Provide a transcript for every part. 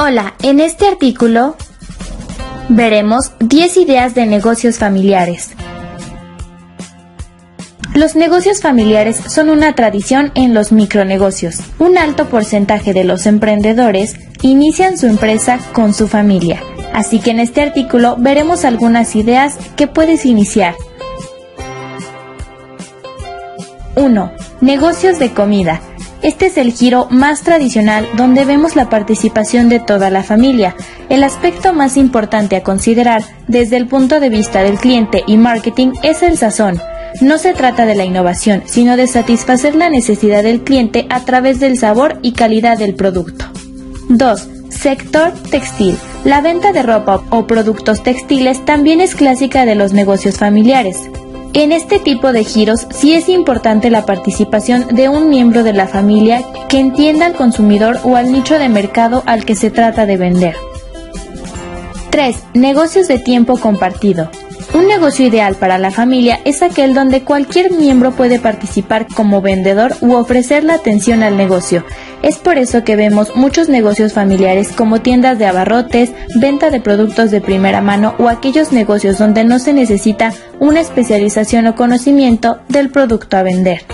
Hola, en este artículo veremos 10 ideas de negocios familiares. Los negocios familiares son una tradición en los micronegocios. Un alto porcentaje de los emprendedores inician su empresa con su familia. Así que en este artículo veremos algunas ideas que puedes iniciar. 1. Negocios de comida. Este es el giro más tradicional donde vemos la participación de toda la familia. El aspecto más importante a considerar desde el punto de vista del cliente y marketing es el sazón. No se trata de la innovación, sino de satisfacer la necesidad del cliente a través del sabor y calidad del producto. 2. Sector textil. La venta de ropa o productos textiles también es clásica de los negocios familiares. En este tipo de giros sí es importante la participación de un miembro de la familia que entienda al consumidor o al nicho de mercado al que se trata de vender. 3. Negocios de tiempo compartido. Un negocio ideal para la familia es aquel donde cualquier miembro puede participar como vendedor u ofrecer la atención al negocio. Es por eso que vemos muchos negocios familiares como tiendas de abarrotes, venta de productos de primera mano o aquellos negocios donde no se necesita una especialización o conocimiento del producto a vender.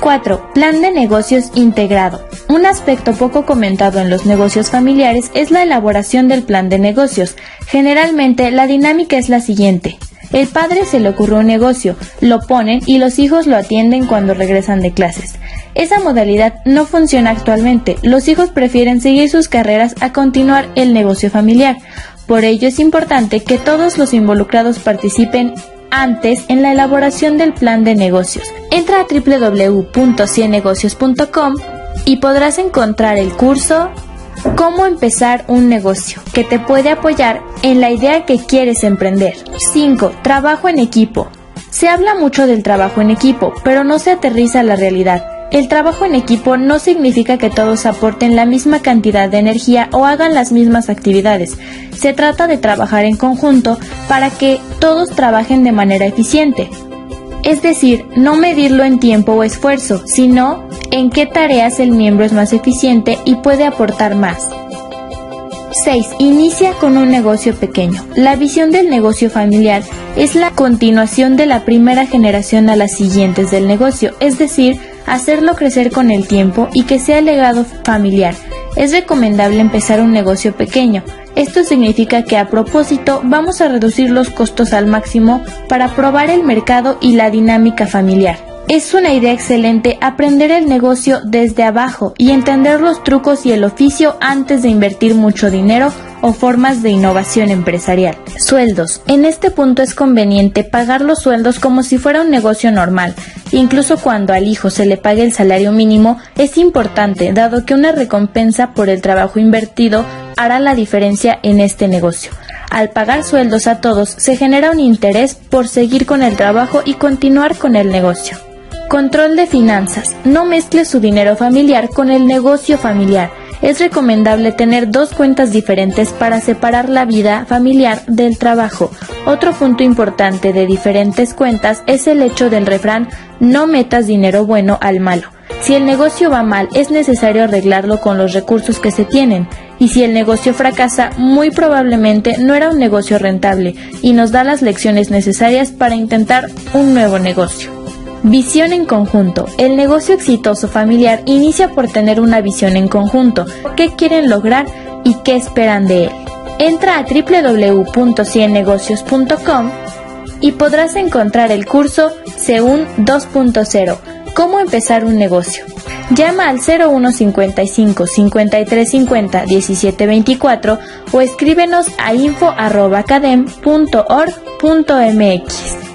4. Plan de negocios integrado. Un aspecto poco comentado en los negocios familiares es la elaboración del plan de negocios. Generalmente la dinámica es la siguiente. El padre se le ocurre un negocio, lo ponen y los hijos lo atienden cuando regresan de clases. Esa modalidad no funciona actualmente. Los hijos prefieren seguir sus carreras a continuar el negocio familiar. Por ello es importante que todos los involucrados participen antes en la elaboración del plan de negocios. Entra a www.ciennegocios.com y podrás encontrar el curso Cómo empezar un negocio que te puede apoyar en la idea que quieres emprender. 5. Trabajo en equipo. Se habla mucho del trabajo en equipo, pero no se aterriza a la realidad. El trabajo en equipo no significa que todos aporten la misma cantidad de energía o hagan las mismas actividades. Se trata de trabajar en conjunto para que todos trabajen de manera eficiente. Es decir, no medirlo en tiempo o esfuerzo, sino en qué tareas el miembro es más eficiente y puede aportar más. 6. Inicia con un negocio pequeño. La visión del negocio familiar es la continuación de la primera generación a las siguientes del negocio, es decir, hacerlo crecer con el tiempo y que sea legado familiar. Es recomendable empezar un negocio pequeño. Esto significa que a propósito vamos a reducir los costos al máximo para probar el mercado y la dinámica familiar. Es una idea excelente aprender el negocio desde abajo y entender los trucos y el oficio antes de invertir mucho dinero o formas de innovación empresarial. Sueldos. En este punto es conveniente pagar los sueldos como si fuera un negocio normal. Incluso cuando al hijo se le pague el salario mínimo, es importante, dado que una recompensa por el trabajo invertido hará la diferencia en este negocio. Al pagar sueldos a todos, se genera un interés por seguir con el trabajo y continuar con el negocio. Control de finanzas. No mezcle su dinero familiar con el negocio familiar. Es recomendable tener dos cuentas diferentes para separar la vida familiar del trabajo. Otro punto importante de diferentes cuentas es el hecho del refrán no metas dinero bueno al malo. Si el negocio va mal, es necesario arreglarlo con los recursos que se tienen. Y si el negocio fracasa, muy probablemente no era un negocio rentable y nos da las lecciones necesarias para intentar un nuevo negocio. Visión en conjunto. El negocio exitoso familiar inicia por tener una visión en conjunto. ¿Qué quieren lograr y qué esperan de él? Entra a www.ciennegocios.com y podrás encontrar el curso CEUN 2.0, cómo empezar un negocio. Llama al 0155 5350 1724 o escríbenos a info.academ.org.mx.